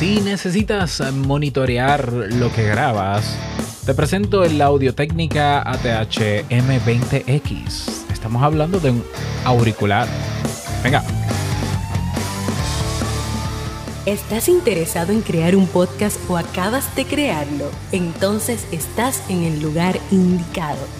Si necesitas monitorear lo que grabas, te presento el Audio Técnica ATH M20X. Estamos hablando de un auricular. Venga. ¿Estás interesado en crear un podcast o acabas de crearlo? Entonces estás en el lugar indicado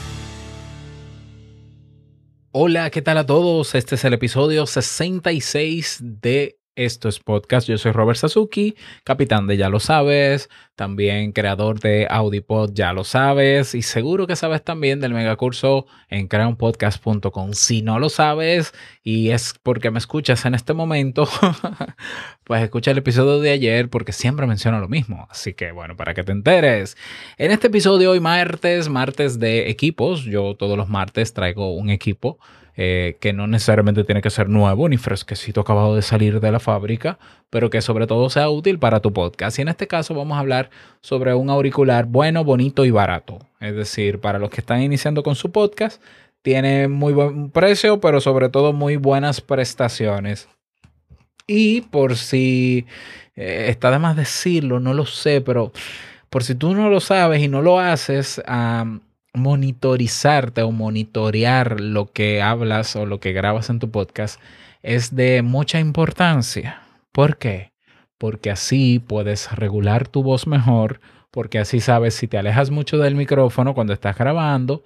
Hola, ¿qué tal a todos? Este es el episodio 66 de esto es podcast. Yo soy Robert Sasuki, capitán de Ya lo sabes, también creador de Audipod, ya lo sabes, y seguro que sabes también del megacurso en creaunpodcast.com. Si no lo sabes y es porque me escuchas en este momento, pues escucha el episodio de ayer porque siempre menciono lo mismo. Así que bueno, para que te enteres. En este episodio hoy martes, martes de equipos, yo todos los martes traigo un equipo eh, que no necesariamente tiene que ser nuevo ni fresquecito acabado de salir de la fábrica, pero que sobre todo sea útil para tu podcast. Y en este caso vamos a hablar sobre un auricular bueno, bonito y barato. Es decir, para los que están iniciando con su podcast, tiene muy buen precio, pero sobre todo muy buenas prestaciones. Y por si eh, está de más decirlo, no lo sé, pero por si tú no lo sabes y no lo haces, monitorizarte o monitorear lo que hablas o lo que grabas en tu podcast es de mucha importancia. ¿Por qué? Porque así puedes regular tu voz mejor, porque así sabes si te alejas mucho del micrófono cuando estás grabando,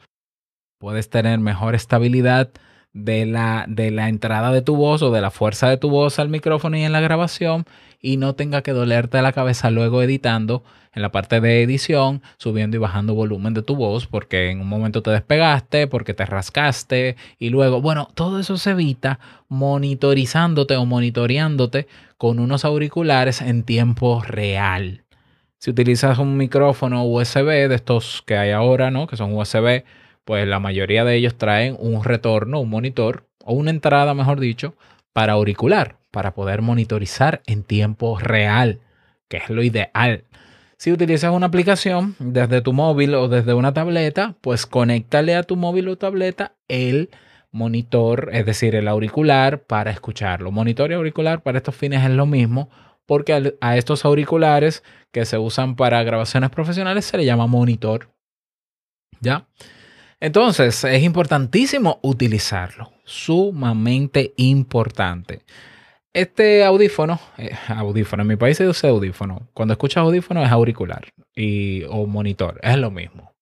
puedes tener mejor estabilidad de la, de la entrada de tu voz o de la fuerza de tu voz al micrófono y en la grabación y no tenga que dolerte la cabeza luego editando en la parte de edición, subiendo y bajando volumen de tu voz porque en un momento te despegaste, porque te rascaste y luego, bueno, todo eso se evita monitorizándote o monitoreándote con unos auriculares en tiempo real. Si utilizas un micrófono USB de estos que hay ahora, ¿no? Que son USB, pues la mayoría de ellos traen un retorno, un monitor o una entrada, mejor dicho, para auricular, para poder monitorizar en tiempo real, que es lo ideal. Si utilizas una aplicación desde tu móvil o desde una tableta, pues conéctale a tu móvil o tableta el monitor, es decir, el auricular para escucharlo. Monitor y auricular para estos fines es lo mismo, porque a estos auriculares que se usan para grabaciones profesionales se le llama monitor. ¿Ya? Entonces, es importantísimo utilizarlo, sumamente importante. Este audífono, eh, audífono, en mi país se usa audífono. Cuando escuchas audífono es auricular y, o monitor, es lo mismo.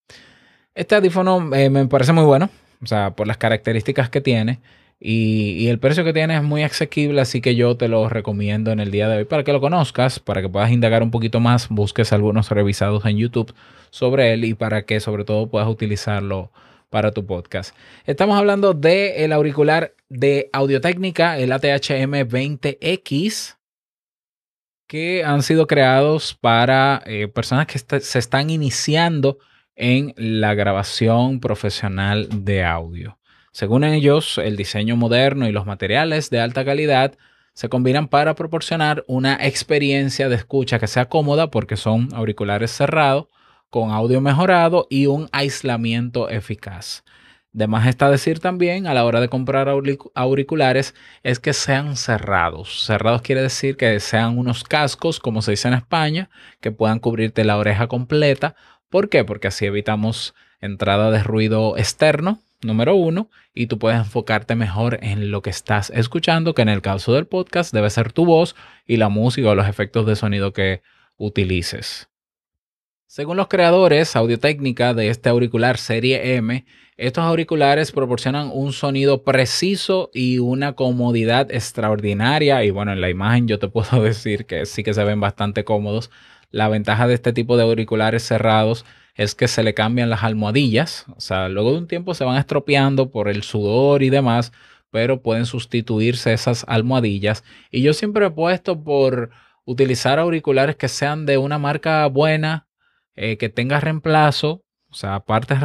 Este audífono eh, me parece muy bueno, o sea, por las características que tiene y, y, el precio que tiene es muy asequible, así que yo te lo recomiendo en el día de hoy para que lo conozcas, para que puedas indagar un poquito más, busques algunos revisados en YouTube sobre él y para que sobre todo puedas utilizarlo para tu podcast. Estamos hablando del el auricular de Audio Técnica, el ATHM 20X, que han sido creados para eh, personas que se están iniciando en la grabación profesional de audio. Según ellos, el diseño moderno y los materiales de alta calidad se combinan para proporcionar una experiencia de escucha que sea cómoda porque son auriculares cerrados con audio mejorado y un aislamiento eficaz. De más está decir también a la hora de comprar auriculares es que sean cerrados. Cerrados quiere decir que sean unos cascos, como se dice en España, que puedan cubrirte la oreja completa. ¿Por qué? Porque así evitamos entrada de ruido externo, número uno, y tú puedes enfocarte mejor en lo que estás escuchando, que en el caso del podcast debe ser tu voz y la música o los efectos de sonido que utilices. Según los creadores Audio Técnica de este auricular serie M, estos auriculares proporcionan un sonido preciso y una comodidad extraordinaria. Y bueno, en la imagen yo te puedo decir que sí que se ven bastante cómodos. La ventaja de este tipo de auriculares cerrados es que se le cambian las almohadillas. O sea, luego de un tiempo se van estropeando por el sudor y demás, pero pueden sustituirse esas almohadillas. Y yo siempre he puesto por utilizar auriculares que sean de una marca buena, eh, que tenga reemplazo, o sea, partes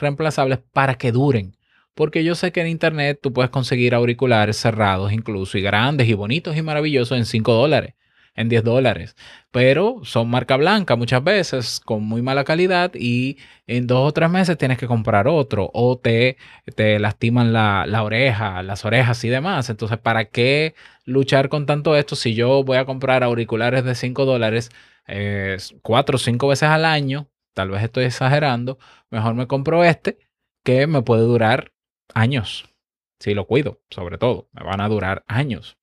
reemplazables para que duren. Porque yo sé que en internet tú puedes conseguir auriculares cerrados incluso y grandes y bonitos y maravillosos en 5 dólares en 10 dólares. Pero son marca blanca muchas veces con muy mala calidad y en dos o tres meses tienes que comprar otro o te, te lastiman la, oreja, las orejas y demás. Entonces, ¿para qué luchar con tanto esto si yo voy a comprar auriculares de 5 dólares eh, cuatro o cinco veces al año? Tal vez estoy exagerando. Mejor me compro este que me puede durar años. Si lo cuido, sobre todo, me van a durar años.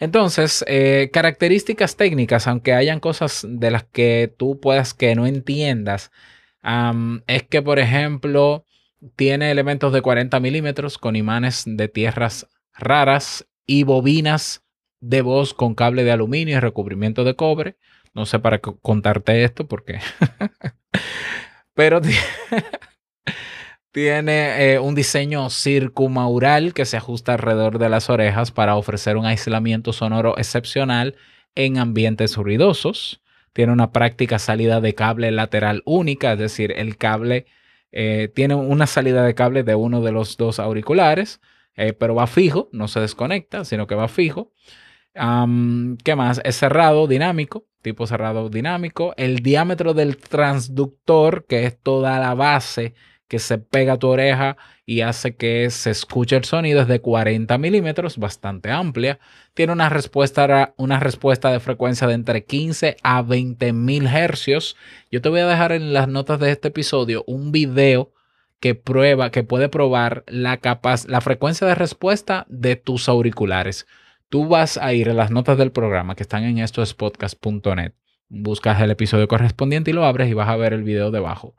Entonces, eh, características técnicas, aunque hayan cosas de las que tú puedas que no entiendas, es que, por ejemplo, tiene elementos de 40 milímetros con imanes de tierras raras y bobinas de voz con cable de aluminio y recubrimiento de cobre. No sé para contarte esto porque... Pero Tiene eh, un diseño circumaural que se ajusta alrededor de las orejas para ofrecer un aislamiento sonoro excepcional en ambientes ruidosos. Tiene una práctica salida de cable lateral única, es decir, el cable eh, tiene una salida de cable de uno de los dos auriculares, eh, pero va fijo, no se desconecta, sino que va fijo. ¿Qué más? Es cerrado, dinámico, tipo cerrado dinámico. El diámetro del transductor, que es toda la base que se pega a tu oreja y hace que se escuche el sonido es de 40 milímetros, bastante amplia. Tiene una respuesta, una respuesta de frecuencia de entre 15 a 20 mil hercios. Yo te voy a dejar en las notas de este episodio un video que prueba, que puede probar la, capaz, la frecuencia de respuesta de tus auriculares. Tú vas a ir a las notas del programa que están en estospodcast.net. Buscas el episodio correspondiente y lo abres y vas a ver el video debajo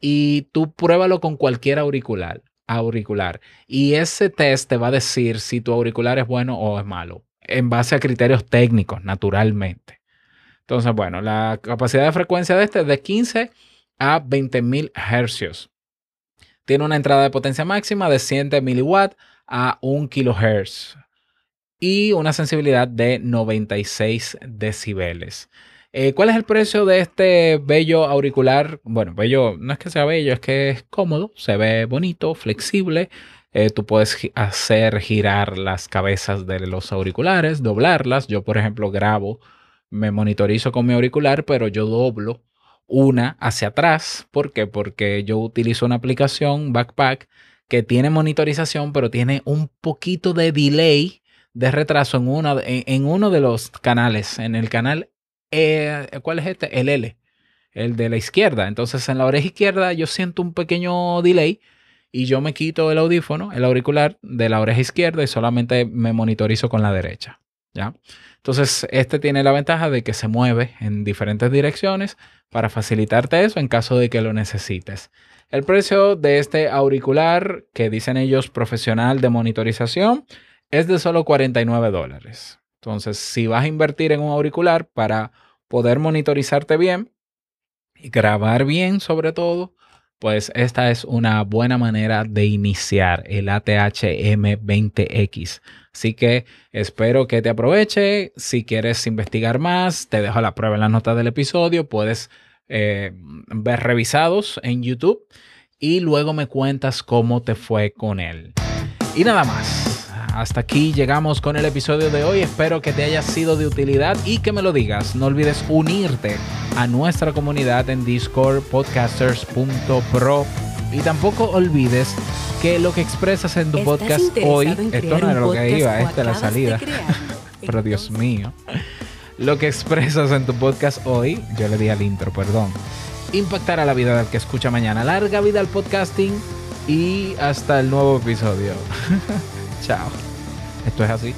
y tú pruébalo con cualquier auricular, auricular. Y ese test te va a decir si tu auricular es bueno o es malo, en base a criterios técnicos, naturalmente. Entonces, bueno, la capacidad de frecuencia de este es de 15 a 20.000 hercios. Tiene una entrada de potencia máxima de 100 miliwatts a 1 kHz y una sensibilidad de 96 decibeles. Eh, ¿Cuál es el precio de este bello auricular? Bueno, bello, no es que sea bello, es que es cómodo, se ve bonito, flexible. Eh, tú puedes hacer girar las cabezas de los auriculares, doblarlas. Yo, por ejemplo, grabo, me monitorizo con mi auricular, pero yo doblo una hacia atrás. ¿Por qué? Porque yo utilizo una aplicación, Backpack, que tiene monitorización, pero tiene un poquito de delay de retraso en, una, en uno de los canales, en el canal eh, ¿cuál es este? El L, el de la izquierda. Entonces en la oreja izquierda yo siento un pequeño delay y yo me quito el audífono, el auricular de la oreja izquierda y solamente me monitorizo con la derecha. ¿ya? Entonces este tiene la ventaja de que se mueve en diferentes direcciones para facilitarte eso en caso de que lo necesites. El precio de este auricular, que dicen ellos profesional de monitorización, es de solo 49 dólares. Entonces, si vas a invertir en un auricular para poder monitorizarte bien y grabar bien sobre todo, pues esta es una buena manera de iniciar el ATH M20X. Así que espero que te aproveche. Si quieres investigar más, te dejo la prueba en la nota del episodio. Puedes eh, ver revisados en YouTube y luego me cuentas cómo te fue con él. Y nada más hasta aquí llegamos con el episodio de hoy. Espero que te haya sido de utilidad y que me lo digas. No olvides unirte a nuestra comunidad en Discord podcasters.pro y tampoco olvides que lo que expresas en tu podcast hoy, esto no era lo que iba, esta es la salida. Pero Dios mío. Lo que expresas en tu podcast hoy, yo le di al intro, perdón. Impactará la vida del que escucha mañana. Larga vida al podcasting y hasta el nuevo episodio. Chao. Esto es así.